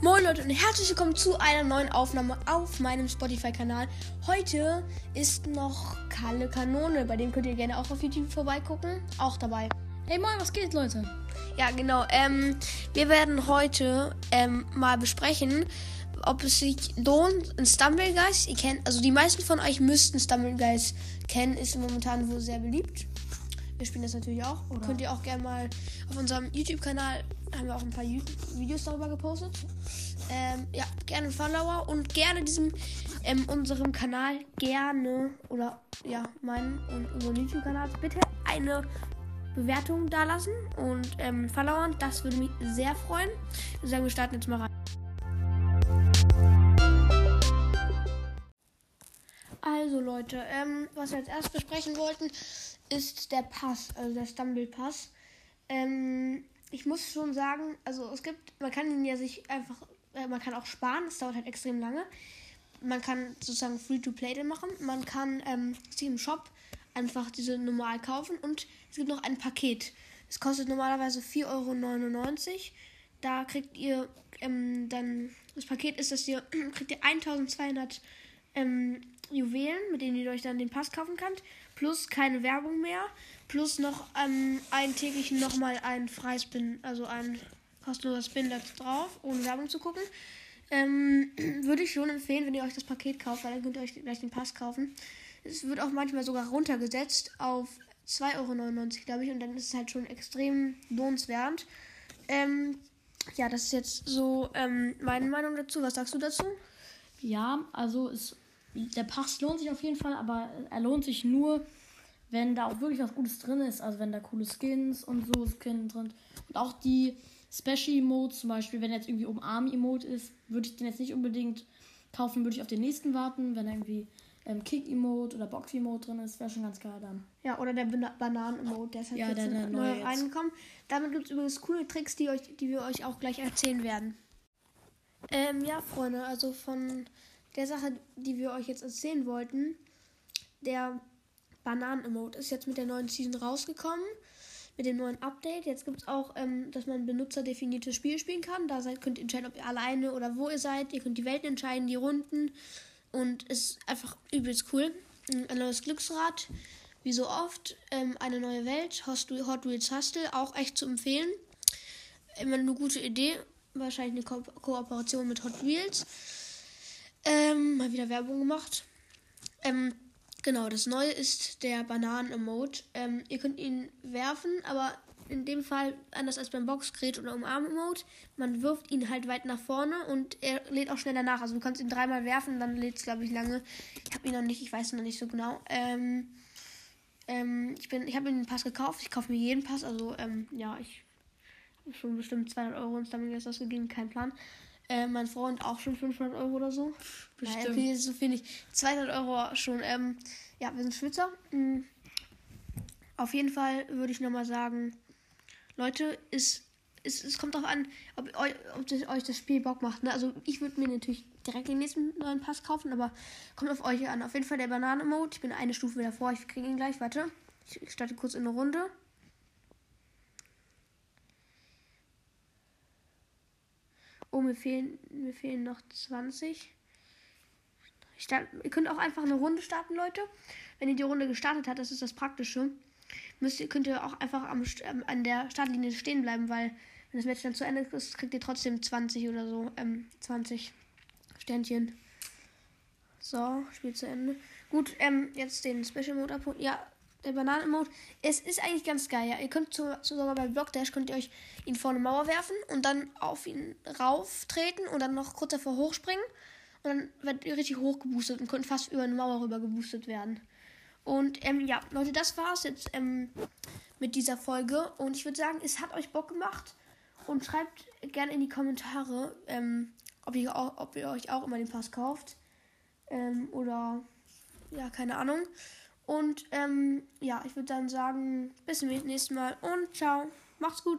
Moin Leute und herzlich willkommen zu einer neuen Aufnahme auf meinem Spotify-Kanal. Heute ist noch Kalle Kanone, bei dem könnt ihr gerne auch auf YouTube vorbeigucken. Auch dabei. Hey moin, was geht, Leute? Ja, genau. Ähm, wir werden heute ähm, mal besprechen, ob es sich lohnt, ein Stumble Guys. Ihr kennt, also die meisten von euch müssten Stumble Guys kennen, ist momentan wohl sehr beliebt. Wir spielen das natürlich auch. Oder? Könnt ihr auch gerne mal auf unserem YouTube-Kanal haben wir auch ein paar Videos darüber gepostet. Ähm, ja, gerne Follower und gerne diesem ähm, unserem Kanal gerne oder ja meinen und unserem YouTube-Kanal bitte eine Bewertung da lassen und ähm, Followern. Das würde mich sehr freuen. Ich würde sagen, wir starten jetzt mal rein. Also Leute, ähm, was wir jetzt erst besprechen wollten, ist der Pass, also der Stumble Pass. Ähm, ich muss schon sagen, also es gibt, man kann ihn ja sich einfach, äh, man kann auch sparen, das dauert halt extrem lange. Man kann sozusagen Free-to-Play den machen. Man kann ähm, sich im Shop einfach diese normal kaufen und es gibt noch ein Paket. Es kostet normalerweise 4,99 Euro. Da kriegt ihr ähm, dann, das Paket ist, dass ihr, kriegt ihr 1200 ähm, Juwelen, mit denen ihr euch dann den Pass kaufen könnt, plus keine Werbung mehr, plus noch ähm, einen täglichen nochmal ein Freispin, also ein kostenloser Spin drauf, ohne Werbung zu gucken. Ähm, würde ich schon empfehlen, wenn ihr euch das Paket kauft, weil dann könnt ihr euch gleich den Pass kaufen. Es wird auch manchmal sogar runtergesetzt auf 2,99 Euro, glaube ich, und dann ist es halt schon extrem lohnenswert. Ähm, ja, das ist jetzt so ähm, meine Meinung dazu. Was sagst du dazu? Ja, also es, der Pass lohnt sich auf jeden Fall, aber er lohnt sich nur, wenn da auch wirklich was Gutes drin ist. Also wenn da coole Skins und so Skins drin. Und auch die Special Emotes, zum Beispiel, wenn jetzt irgendwie Umarm-Emote ist, würde ich den jetzt nicht unbedingt kaufen, würde ich auf den nächsten warten. Wenn irgendwie ähm, Kick-Emote oder Box-Emote drin ist, wäre schon ganz geil dann. Ja, oder der Bananen-Emote, der ist halt ja, jetzt der, der neu reingekommen. Damit gibt es übrigens coole Tricks, die, euch, die wir euch auch gleich erzählen werden. Ähm, ja, Freunde, also von der Sache, die wir euch jetzt erzählen wollten, der Bananen-Emote ist jetzt mit der neuen Season rausgekommen. Mit dem neuen Update. Jetzt gibt es auch, ähm, dass man benutzerdefiniertes Spiel spielen kann. Da seid, könnt ihr entscheiden, ob ihr alleine oder wo ihr seid. Ihr könnt die Welt entscheiden, die Runden. Und ist einfach übelst cool. Ein neues Glücksrad, wie so oft. Ähm, eine neue Welt. Hot Wheels Hustle, auch echt zu empfehlen. Immer eine gute Idee. Wahrscheinlich eine Ko Kooperation mit Hot Wheels. Ähm, mal wieder Werbung gemacht. Ähm, genau, das Neue ist der Bananen-Emote. Ähm, ihr könnt ihn werfen, aber in dem Fall, anders als beim Boxgret oder Umarm-Emote, man wirft ihn halt weit nach vorne und er lädt auch schneller nach. Also du kannst ihn dreimal werfen, dann lädt es, glaube ich, lange. Ich habe ihn noch nicht, ich weiß noch nicht so genau. Ähm, ähm, ich ich habe ihn den Pass gekauft. Ich kaufe mir jeden Pass. Also, ähm, ja, ich schon bestimmt 200 Euro ins Dummy ausgegeben, kein Plan. Äh, mein Freund auch schon 500 Euro oder so. Bestimmt. Naja, okay, so finde ich. 200 Euro schon. Ähm, ja, wir sind Schwitzer. Mhm. Auf jeden Fall würde ich nochmal sagen, Leute, es, es, es kommt darauf an, ob, ob das, euch das Spiel Bock macht. Ne? Also ich würde mir natürlich direkt den nächsten neuen Pass kaufen, aber kommt auf euch an. Auf jeden Fall der Bananen-Mode. Ich bin eine Stufe wieder vor. Ich kriege ihn gleich. Warte. Ich starte kurz in eine Runde. Oh, mir fehlen, mir fehlen noch 20. Start, ihr könnt auch einfach eine Runde starten, Leute. Wenn ihr die Runde gestartet habt, das ist das Praktische. Müsst ihr, könnt ihr auch einfach am, ähm, an der Startlinie stehen bleiben, weil wenn das Match dann zu Ende ist, kriegt ihr trotzdem 20 oder so. Ähm, 20 Sternchen. So, Spiel zu Ende. Gut, ähm, jetzt den Special Mode abholen. Ja, der Bananen-Mode. Es ist eigentlich ganz geil, ja. Ihr könnt zu, sogar bei Blockdash könnt ihr euch ihn vor eine Mauer werfen und dann auf ihn rauftreten und dann noch kurz davor hochspringen. Und dann werdet ihr richtig hoch geboostet und könnt fast über eine Mauer rüber geboostet werden. Und ähm, ja, Leute, das war's jetzt ähm, mit dieser Folge. Und ich würde sagen, es hat euch Bock gemacht. Und schreibt gerne in die Kommentare, ähm, ob, ihr auch, ob ihr euch auch immer den Pass kauft. Ähm, oder ja, keine Ahnung. Und ähm, ja, ich würde dann sagen, bis zum nächsten Mal und ciao. Macht's gut.